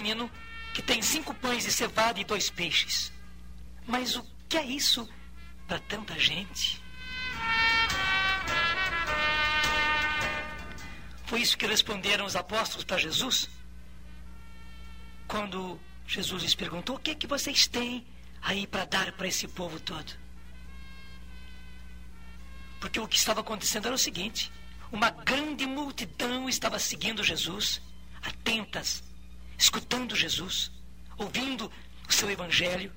Menino que tem cinco pães de cevada e dois peixes. Mas o que é isso para tanta gente? Foi isso que responderam os apóstolos para Jesus? Quando Jesus lhes perguntou: O que é que vocês têm aí para dar para esse povo todo? Porque o que estava acontecendo era o seguinte: uma grande multidão estava seguindo Jesus, atentas, escutando Jesus, ouvindo o seu evangelho.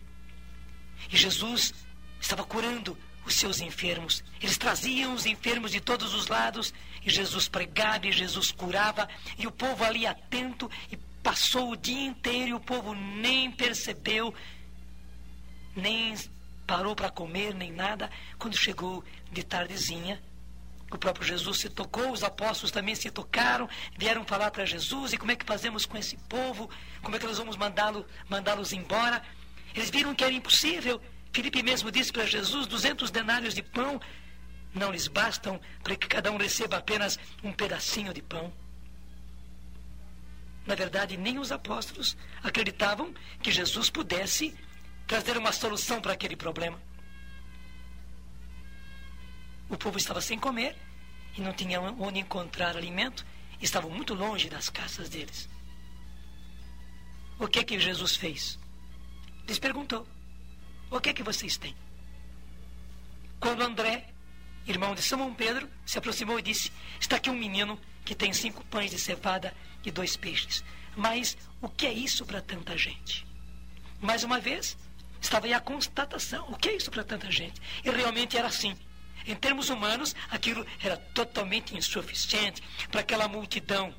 E Jesus estava curando os seus enfermos. Eles traziam os enfermos de todos os lados, e Jesus pregava, e Jesus curava, e o povo ali atento, e passou o dia inteiro, e o povo nem percebeu, nem parou para comer, nem nada. Quando chegou de tardezinha, o próprio Jesus se tocou, os apóstolos também se tocaram, vieram falar para Jesus, e como é que fazemos com esse povo? Como é que nós vamos mandá-los mandá embora? Eles viram que era impossível. Filipe mesmo disse para Jesus, 200 denários de pão não lhes bastam para que cada um receba apenas um pedacinho de pão. Na verdade, nem os apóstolos acreditavam que Jesus pudesse trazer uma solução para aquele problema. O povo estava sem comer e não tinha onde encontrar alimento, estavam muito longe das casas deles. O que é que Jesus fez? Lhes perguntou: O que é que vocês têm? Quando André, irmão de Simão Pedro, se aproximou e disse: Está aqui um menino que tem cinco pães de cevada e dois peixes. Mas o que é isso para tanta gente? Mais uma vez, estava aí a constatação: o que é isso para tanta gente? E realmente era assim. Em termos humanos, aquilo era totalmente insuficiente para aquela multidão.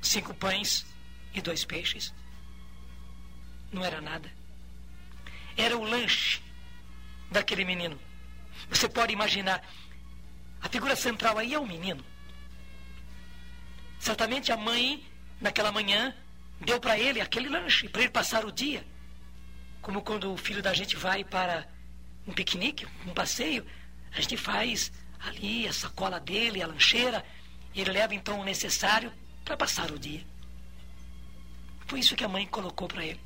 Cinco pães e dois peixes. Não era nada. Era o lanche daquele menino. Você pode imaginar, a figura central aí é o menino. Certamente a mãe, naquela manhã, deu para ele aquele lanche, para ele passar o dia. Como quando o filho da gente vai para um piquenique, um passeio, a gente faz ali a sacola dele, a lancheira, e ele leva então o necessário para passar o dia. Foi isso que a mãe colocou para ele.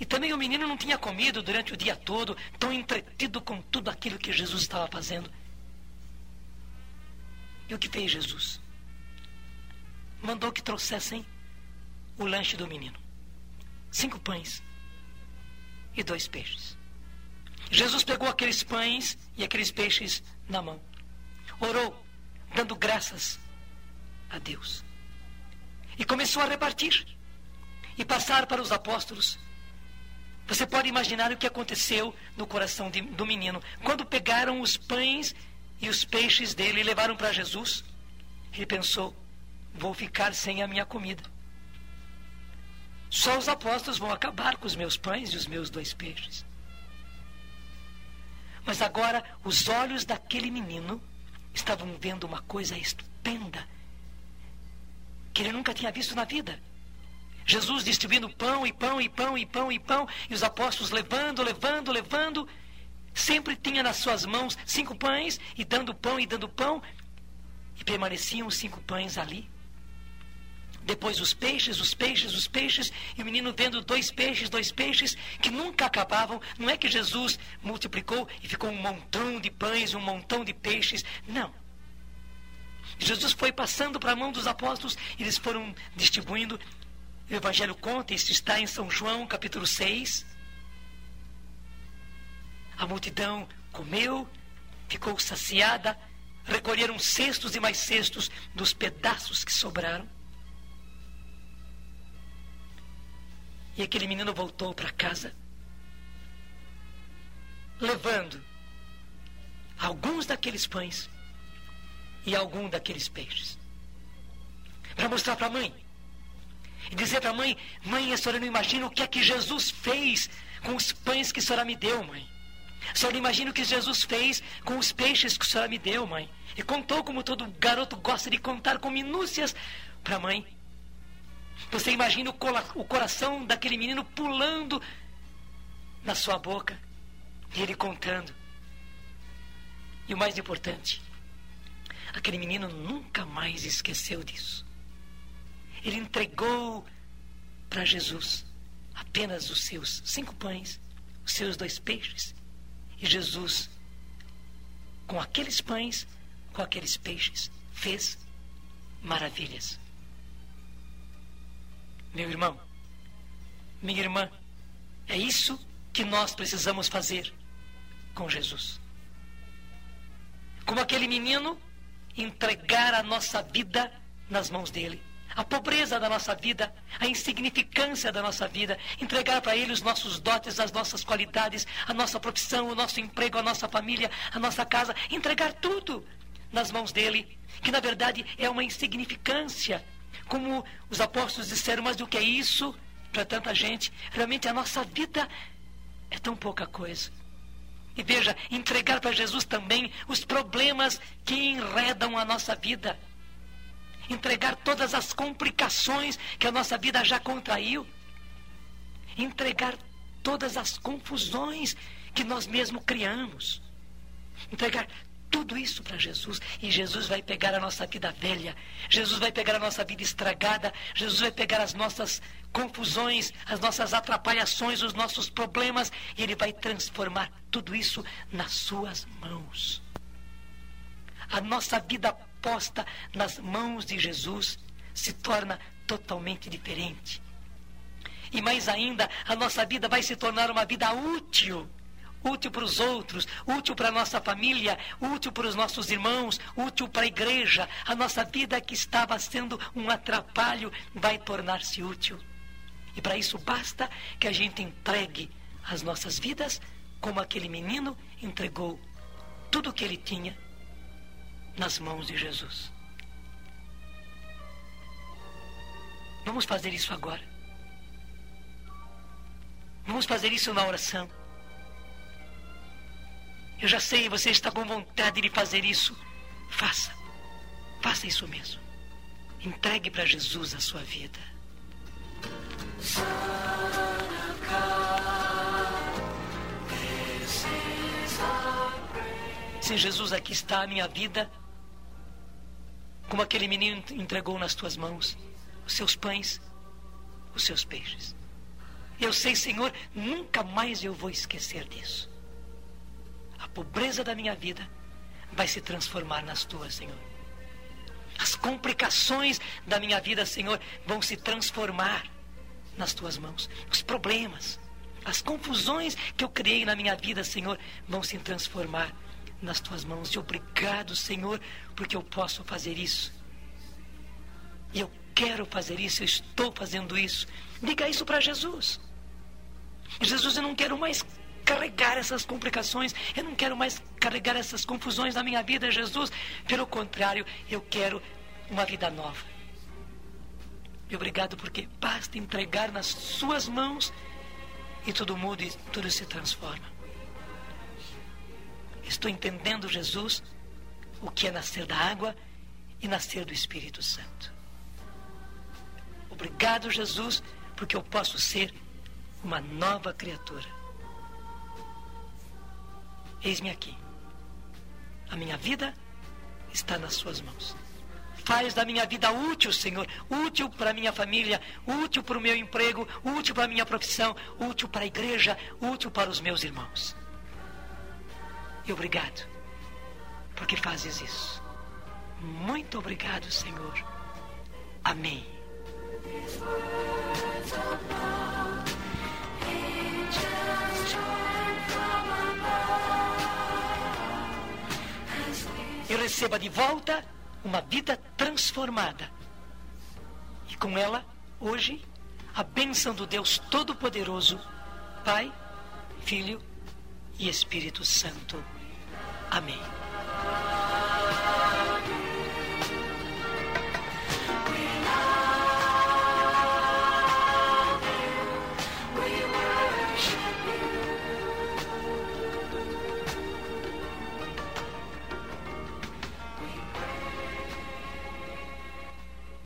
E também o menino não tinha comido durante o dia todo, tão entretido com tudo aquilo que Jesus estava fazendo. E o que fez Jesus? Mandou que trouxessem o lanche do menino: cinco pães e dois peixes. Jesus pegou aqueles pães e aqueles peixes na mão. Orou, dando graças a Deus. E começou a repartir e passar para os apóstolos. Você pode imaginar o que aconteceu no coração de, do menino. Quando pegaram os pães e os peixes dele e levaram para Jesus, ele pensou: vou ficar sem a minha comida. Só os apóstolos vão acabar com os meus pães e os meus dois peixes. Mas agora os olhos daquele menino estavam vendo uma coisa estupenda que ele nunca tinha visto na vida. Jesus distribuindo pão e pão e pão e pão e pão, e os apóstolos levando, levando, levando. Sempre tinha nas suas mãos cinco pães, e dando pão e dando pão, e permaneciam os cinco pães ali. Depois os peixes, os peixes, os peixes, e o menino vendo dois peixes, dois peixes, que nunca acabavam. Não é que Jesus multiplicou e ficou um montão de pães, um montão de peixes. Não. Jesus foi passando para a mão dos apóstolos, e eles foram distribuindo. O Evangelho conta, isso está em São João, capítulo 6. A multidão comeu, ficou saciada, recolheram cestos e mais cestos dos pedaços que sobraram. E aquele menino voltou para casa, levando alguns daqueles pães e algum daqueles peixes. Para mostrar para a mãe. E dizer para a mãe: Mãe, a senhora não imagina o que é que Jesus fez com os pães que a senhora me deu, mãe. A senhora não imagina o que Jesus fez com os peixes que a senhora me deu, mãe. E contou como todo garoto gosta de contar com minúcias para a mãe. Você imagina o coração daquele menino pulando na sua boca e ele contando. E o mais importante, aquele menino nunca mais esqueceu disso. Ele entregou para Jesus apenas os seus cinco pães, os seus dois peixes. E Jesus, com aqueles pães, com aqueles peixes, fez maravilhas. Meu irmão, minha irmã, é isso que nós precisamos fazer com Jesus. Como aquele menino, entregar a nossa vida nas mãos dele a pobreza da nossa vida, a insignificância da nossa vida, entregar para Ele os nossos dotes, as nossas qualidades, a nossa profissão, o nosso emprego, a nossa família, a nossa casa, entregar tudo nas mãos dele, que na verdade é uma insignificância. Como os apóstolos disseram, mas o que é isso para tanta gente? Realmente a nossa vida é tão pouca coisa. E veja, entregar para Jesus também os problemas que enredam a nossa vida entregar todas as complicações que a nossa vida já contraiu, entregar todas as confusões que nós mesmos criamos, entregar tudo isso para Jesus e Jesus vai pegar a nossa vida velha, Jesus vai pegar a nossa vida estragada, Jesus vai pegar as nossas confusões, as nossas atrapalhações, os nossos problemas e Ele vai transformar tudo isso nas Suas mãos. A nossa vida posta nas mãos de Jesus se torna totalmente diferente. E mais ainda, a nossa vida vai se tornar uma vida útil. Útil para os outros, útil para a nossa família, útil para os nossos irmãos, útil para a igreja. A nossa vida que estava sendo um atrapalho vai tornar-se útil. E para isso basta que a gente entregue as nossas vidas como aquele menino entregou tudo o que ele tinha nas mãos de Jesus. Vamos fazer isso agora. Vamos fazer isso na oração. Eu já sei, você está com vontade de fazer isso. Faça. Faça isso mesmo. Entregue para Jesus a sua vida. Se Jesus aqui está a minha vida, como aquele menino entregou nas tuas mãos os seus pães, os seus peixes. Eu sei, Senhor, nunca mais eu vou esquecer disso. Pobreza da minha vida vai se transformar nas tuas, Senhor. As complicações da minha vida, Senhor, vão se transformar nas tuas mãos. Os problemas, as confusões que eu criei na minha vida, Senhor, vão se transformar nas tuas mãos. E obrigado, Senhor, porque eu posso fazer isso. E eu quero fazer isso, eu estou fazendo isso. Diga isso para Jesus. Jesus, eu não quero mais carregar essas complicações, eu não quero mais carregar essas confusões na minha vida, Jesus. Pelo contrário, eu quero uma vida nova. E obrigado porque basta entregar nas suas mãos e tudo muda e tudo se transforma. Estou entendendo, Jesus, o que é nascer da água e nascer do Espírito Santo. Obrigado, Jesus, porque eu posso ser uma nova criatura. Eis-me aqui. A minha vida está nas Suas mãos. Faz da minha vida útil, Senhor, útil para a minha família, útil para o meu emprego, útil para a minha profissão, útil para a igreja, útil para os meus irmãos. E obrigado, porque fazes isso. Muito obrigado, Senhor. Amém. Receba de volta uma vida transformada. E com ela, hoje, a bênção do Deus Todo-Poderoso, Pai, Filho e Espírito Santo. Amém.